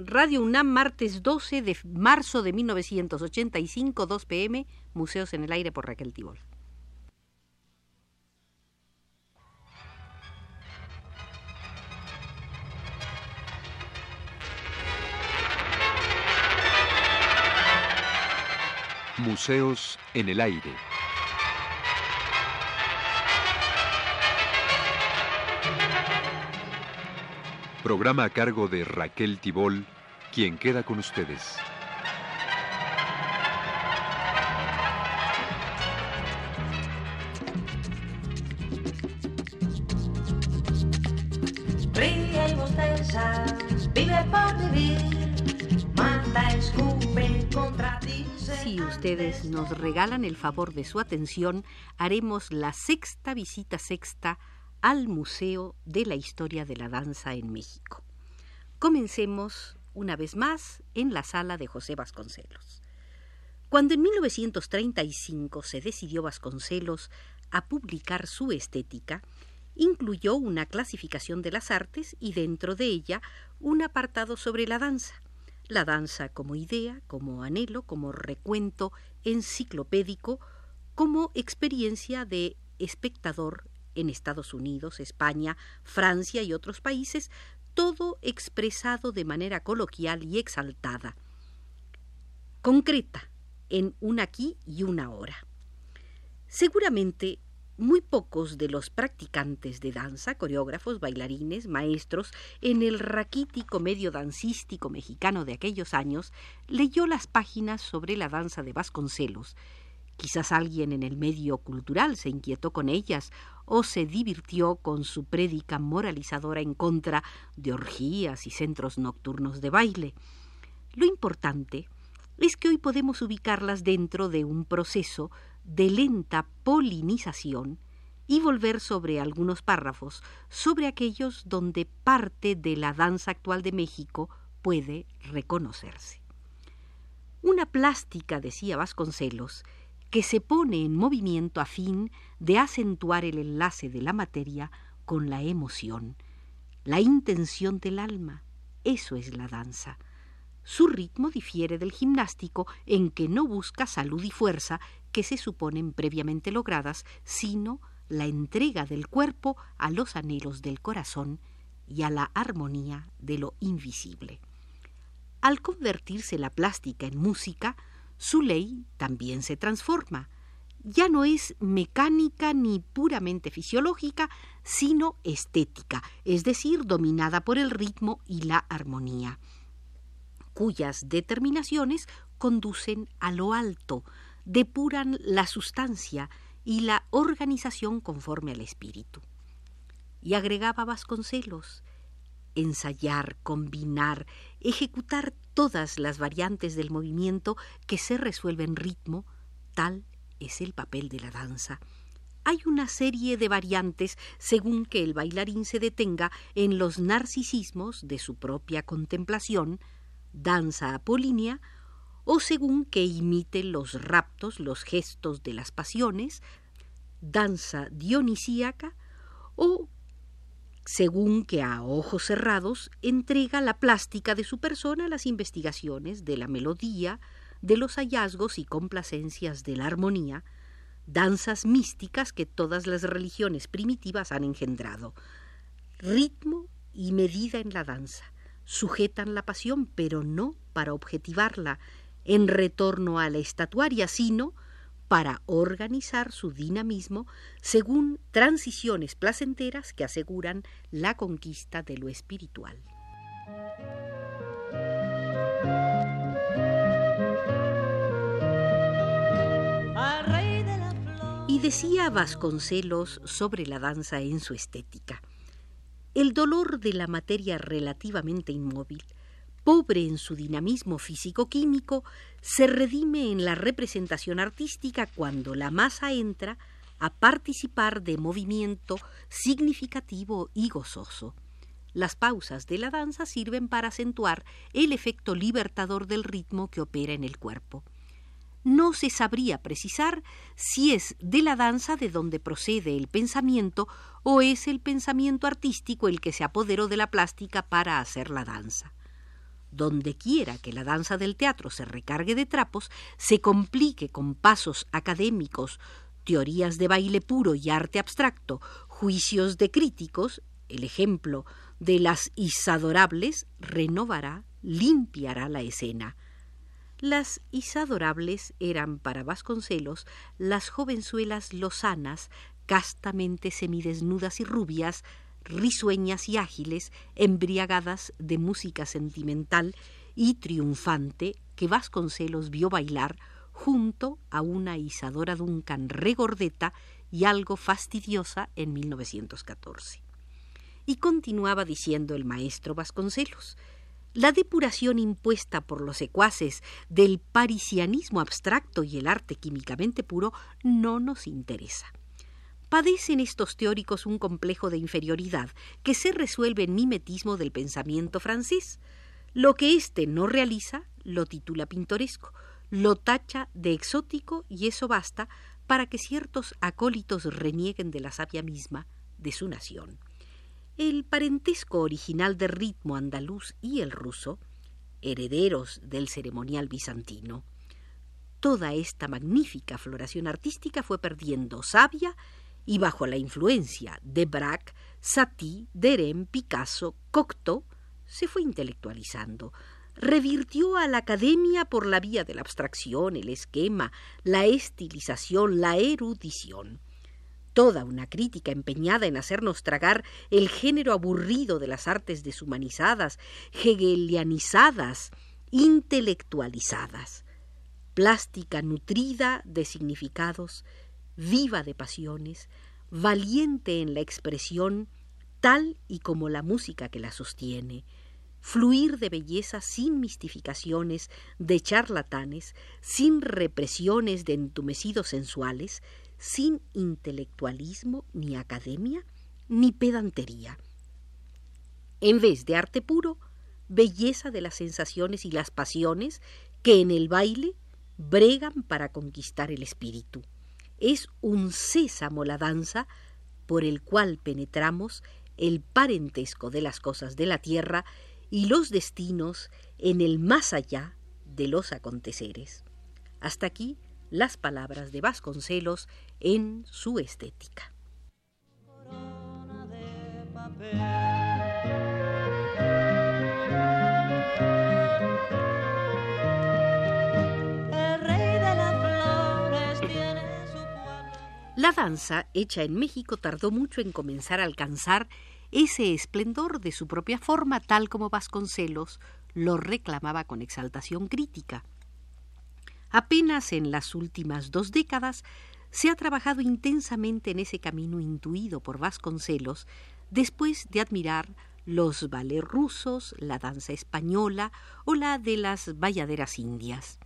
Radio UNAM, martes 12 de marzo de 1985, 2 pm, Museos en el Aire por Raquel Tibol. Museos en el Aire. Programa a cargo de Raquel Tibol, quien queda con ustedes. Ríe y bosteza, vive por vivir, manda, escupe, contradice. Si ustedes nos regalan el favor de su atención, haremos la sexta visita sexta al Museo de la Historia de la Danza en México. Comencemos una vez más en la sala de José Vasconcelos. Cuando en 1935 se decidió Vasconcelos a publicar su estética, incluyó una clasificación de las artes y dentro de ella un apartado sobre la danza. La danza como idea, como anhelo, como recuento enciclopédico, como experiencia de espectador en Estados Unidos, España, Francia y otros países, todo expresado de manera coloquial y exaltada, concreta, en un aquí y una ahora. Seguramente muy pocos de los practicantes de danza, coreógrafos, bailarines, maestros, en el raquítico medio dancístico mexicano de aquellos años, leyó las páginas sobre la danza de Vasconcelos. Quizás alguien en el medio cultural se inquietó con ellas o se divirtió con su prédica moralizadora en contra de orgías y centros nocturnos de baile. Lo importante es que hoy podemos ubicarlas dentro de un proceso de lenta polinización y volver sobre algunos párrafos, sobre aquellos donde parte de la danza actual de México puede reconocerse. Una plástica, decía Vasconcelos, que se pone en movimiento a fin de acentuar el enlace de la materia con la emoción, la intención del alma. Eso es la danza. Su ritmo difiere del gimnástico en que no busca salud y fuerza que se suponen previamente logradas, sino la entrega del cuerpo a los anhelos del corazón y a la armonía de lo invisible. Al convertirse la plástica en música, su ley también se transforma. Ya no es mecánica ni puramente fisiológica, sino estética, es decir, dominada por el ritmo y la armonía, cuyas determinaciones conducen a lo alto, depuran la sustancia y la organización conforme al espíritu. Y agregaba Vasconcelos, ensayar, combinar, ejecutar todas las variantes del movimiento que se resuelve en ritmo, tal es el papel de la danza. Hay una serie de variantes según que el bailarín se detenga en los narcisismos de su propia contemplación, danza apolínea, o según que imite los raptos, los gestos de las pasiones, danza dionisíaca, o según que a ojos cerrados entrega la plástica de su persona a las investigaciones de la melodía, de los hallazgos y complacencias de la armonía, danzas místicas que todas las religiones primitivas han engendrado. Ritmo y medida en la danza sujetan la pasión, pero no para objetivarla en retorno a la estatuaria, sino para organizar su dinamismo según transiciones placenteras que aseguran la conquista de lo espiritual. Y decía Vasconcelos sobre la danza en su estética. El dolor de la materia relativamente inmóvil pobre en su dinamismo físico-químico, se redime en la representación artística cuando la masa entra a participar de movimiento significativo y gozoso. Las pausas de la danza sirven para acentuar el efecto libertador del ritmo que opera en el cuerpo. No se sabría precisar si es de la danza de donde procede el pensamiento o es el pensamiento artístico el que se apoderó de la plástica para hacer la danza. Donde quiera que la danza del teatro se recargue de trapos, se complique con pasos académicos, teorías de baile puro y arte abstracto, juicios de críticos, el ejemplo de las isadorables renovará, limpiará la escena. Las isadorables eran para Vasconcelos las jovenzuelas lozanas, castamente semidesnudas y rubias, risueñas y ágiles, embriagadas de música sentimental y triunfante que Vasconcelos vio bailar junto a una Isadora Duncan regordeta y algo fastidiosa en 1914. Y continuaba diciendo el maestro Vasconcelos, la depuración impuesta por los secuaces del parisianismo abstracto y el arte químicamente puro no nos interesa. Padecen estos teóricos un complejo de inferioridad que se resuelve en mimetismo del pensamiento francés. Lo que éste no realiza lo titula pintoresco, lo tacha de exótico y eso basta para que ciertos acólitos renieguen de la sabia misma de su nación. El parentesco original del ritmo andaluz y el ruso, herederos del ceremonial bizantino, toda esta magnífica floración artística fue perdiendo sabia y bajo la influencia de Braque, Satie, Derem, Picasso, Cocteau, se fue intelectualizando, revirtió a la academia por la vía de la abstracción, el esquema, la estilización, la erudición. Toda una crítica empeñada en hacernos tragar el género aburrido de las artes deshumanizadas, hegelianizadas, intelectualizadas. Plástica nutrida de significados, viva de pasiones, valiente en la expresión, tal y como la música que la sostiene, fluir de belleza sin mistificaciones de charlatanes, sin represiones de entumecidos sensuales, sin intelectualismo ni academia ni pedantería. En vez de arte puro, belleza de las sensaciones y las pasiones que en el baile bregan para conquistar el espíritu es un sésamo la danza por el cual penetramos el parentesco de las cosas de la tierra y los destinos en el más allá de los aconteceres. Hasta aquí las palabras de Vasconcelos en su estética. La danza, hecha en México, tardó mucho en comenzar a alcanzar ese esplendor de su propia forma, tal como Vasconcelos lo reclamaba con exaltación crítica. Apenas en las últimas dos décadas se ha trabajado intensamente en ese camino intuido por Vasconcelos después de admirar los ballets rusos, la danza española o la de las bayaderas indias.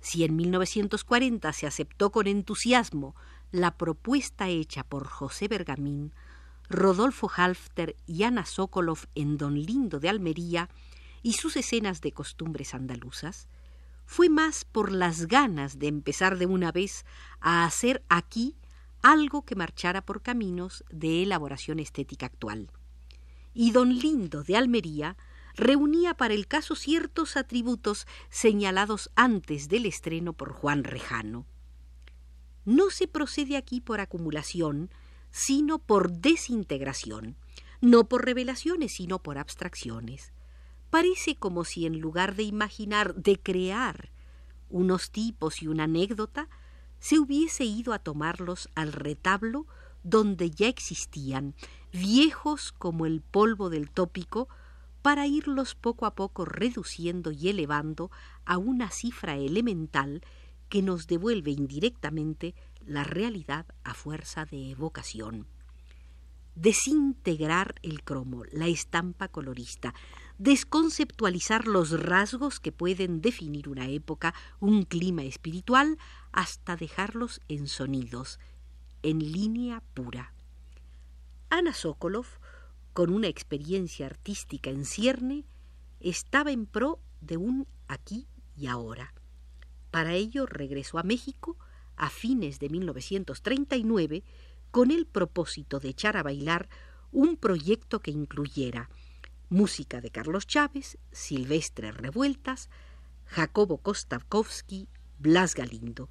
Si en 1940 se aceptó con entusiasmo la propuesta hecha por José Bergamín, Rodolfo Halfter y Ana Sokolov en Don Lindo de Almería y sus escenas de costumbres andaluzas, fue más por las ganas de empezar de una vez a hacer aquí algo que marchara por caminos de elaboración estética actual. Y Don Lindo de Almería reunía para el caso ciertos atributos señalados antes del estreno por Juan Rejano. No se procede aquí por acumulación, sino por desintegración, no por revelaciones, sino por abstracciones. Parece como si en lugar de imaginar, de crear unos tipos y una anécdota, se hubiese ido a tomarlos al retablo donde ya existían, viejos como el polvo del tópico, para irlos poco a poco reduciendo y elevando a una cifra elemental que nos devuelve indirectamente la realidad a fuerza de evocación. Desintegrar el cromo, la estampa colorista, desconceptualizar los rasgos que pueden definir una época, un clima espiritual, hasta dejarlos en sonidos, en línea pura. Ana Sokolov, con una experiencia artística en cierne, estaba en pro de un aquí y ahora. Para ello regresó a México a fines de 1939 con el propósito de echar a bailar un proyecto que incluyera música de Carlos Chávez, Silvestre Revueltas, Jacobo Kostakowski, Blas Galindo.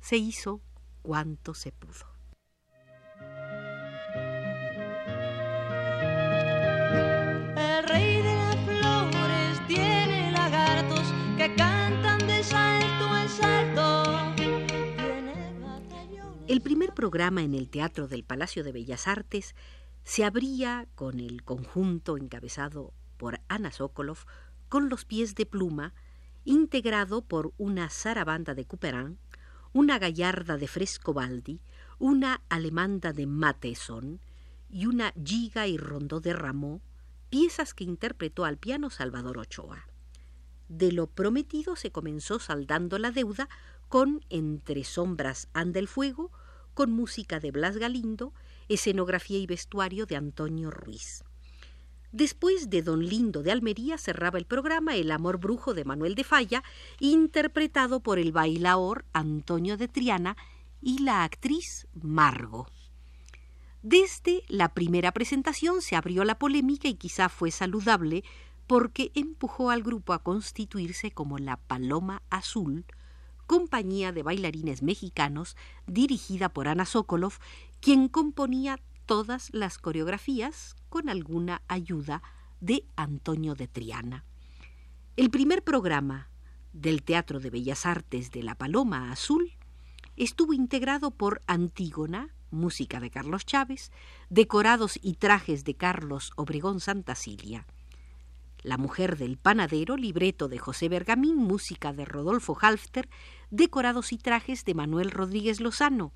Se hizo cuanto se pudo. El primer programa en el Teatro del Palacio de Bellas Artes se abría con el conjunto encabezado por Ana Sokolov con los pies de pluma, integrado por una zarabanda de Couperin, una gallarda de Frescobaldi, una alemanda de Mateson y una giga y rondó de Rameau, piezas que interpretó al piano Salvador Ochoa. De lo prometido se comenzó saldando la deuda con Entre sombras anda el fuego, con música de Blas Galindo, escenografía y vestuario de Antonio Ruiz. Después de Don Lindo de Almería cerraba el programa El amor brujo de Manuel de Falla, interpretado por el bailaor Antonio de Triana y la actriz Margo. Desde la primera presentación se abrió la polémica y quizá fue saludable porque empujó al grupo a constituirse como la Paloma Azul, compañía de bailarines mexicanos dirigida por Ana Sokolov, quien componía todas las coreografías con alguna ayuda de Antonio de Triana. El primer programa del Teatro de Bellas Artes de la Paloma Azul estuvo integrado por Antígona, música de Carlos Chávez, decorados y trajes de Carlos Obregón Santacilia. La mujer del panadero, libreto de José Bergamín, música de Rodolfo Halfter, decorados y trajes de Manuel Rodríguez Lozano.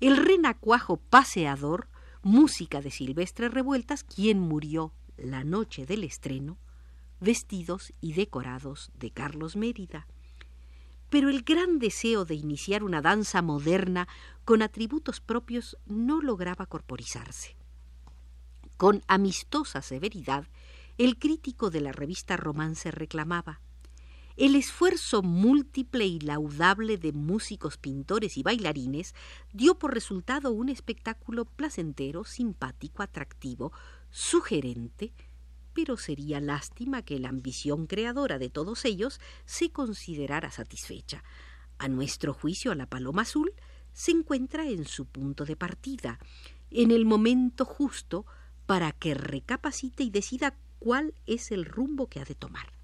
El renacuajo paseador, música de Silvestre Revueltas, quien murió la noche del estreno, vestidos y decorados de Carlos Mérida. Pero el gran deseo de iniciar una danza moderna con atributos propios no lograba corporizarse. Con amistosa severidad, el crítico de la revista Romance reclamaba el esfuerzo múltiple y laudable de músicos, pintores y bailarines dio por resultado un espectáculo placentero, simpático, atractivo, sugerente, pero sería lástima que la ambición creadora de todos ellos se considerara satisfecha. A nuestro juicio, la paloma azul se encuentra en su punto de partida, en el momento justo para que recapacite y decida cuál es el rumbo que ha de tomar.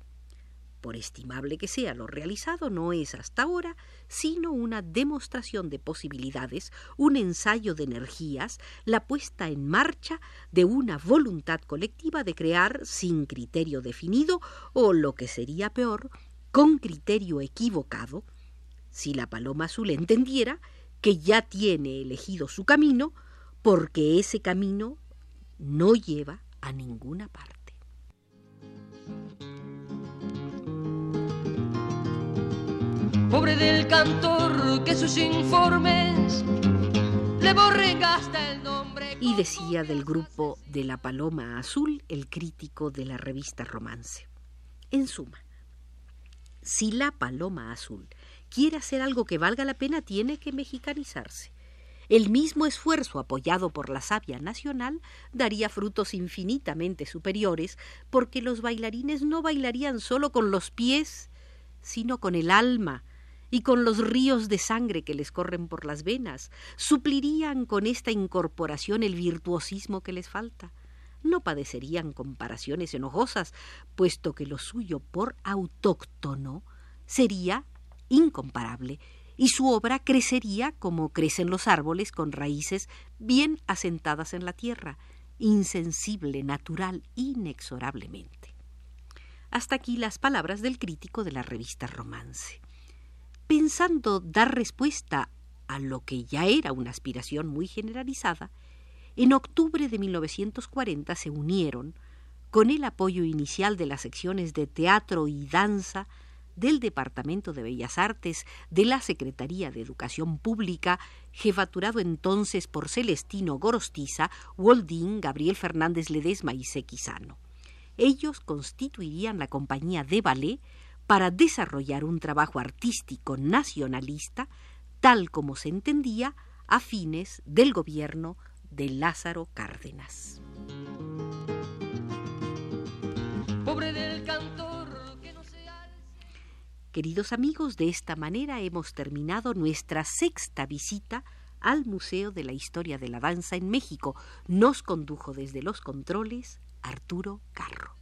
Por estimable que sea lo realizado, no es hasta ahora sino una demostración de posibilidades, un ensayo de energías, la puesta en marcha de una voluntad colectiva de crear sin criterio definido o, lo que sería peor, con criterio equivocado, si la paloma azul entendiera que ya tiene elegido su camino, porque ese camino no lleva a ninguna parte. Pobre del cantor que sus informes le borren hasta el nombre. Y decía del grupo de la Paloma Azul el crítico de la revista Romance. En suma, si la Paloma Azul quiere hacer algo que valga la pena, tiene que mexicanizarse. El mismo esfuerzo apoyado por la savia nacional daría frutos infinitamente superiores, porque los bailarines no bailarían solo con los pies, sino con el alma, y con los ríos de sangre que les corren por las venas, suplirían con esta incorporación el virtuosismo que les falta. No padecerían comparaciones enojosas, puesto que lo suyo por autóctono sería incomparable, y su obra crecería como crecen los árboles con raíces bien asentadas en la tierra, insensible, natural, inexorablemente. Hasta aquí las palabras del crítico de la revista Romance pensando dar respuesta a lo que ya era una aspiración muy generalizada, en octubre de 1940 se unieron, con el apoyo inicial de las secciones de teatro y danza del Departamento de Bellas Artes de la Secretaría de Educación Pública, jefaturado entonces por Celestino Gorostiza, Woldín, Gabriel Fernández Ledesma y Sequizano. Ellos constituirían la compañía de ballet para desarrollar un trabajo artístico nacionalista tal como se entendía a fines del gobierno de Lázaro Cárdenas. pobre del cantor que no se alza. Queridos amigos, de esta manera hemos terminado nuestra sexta visita al Museo de la Historia de la Danza en México. Nos condujo desde los controles Arturo Carro.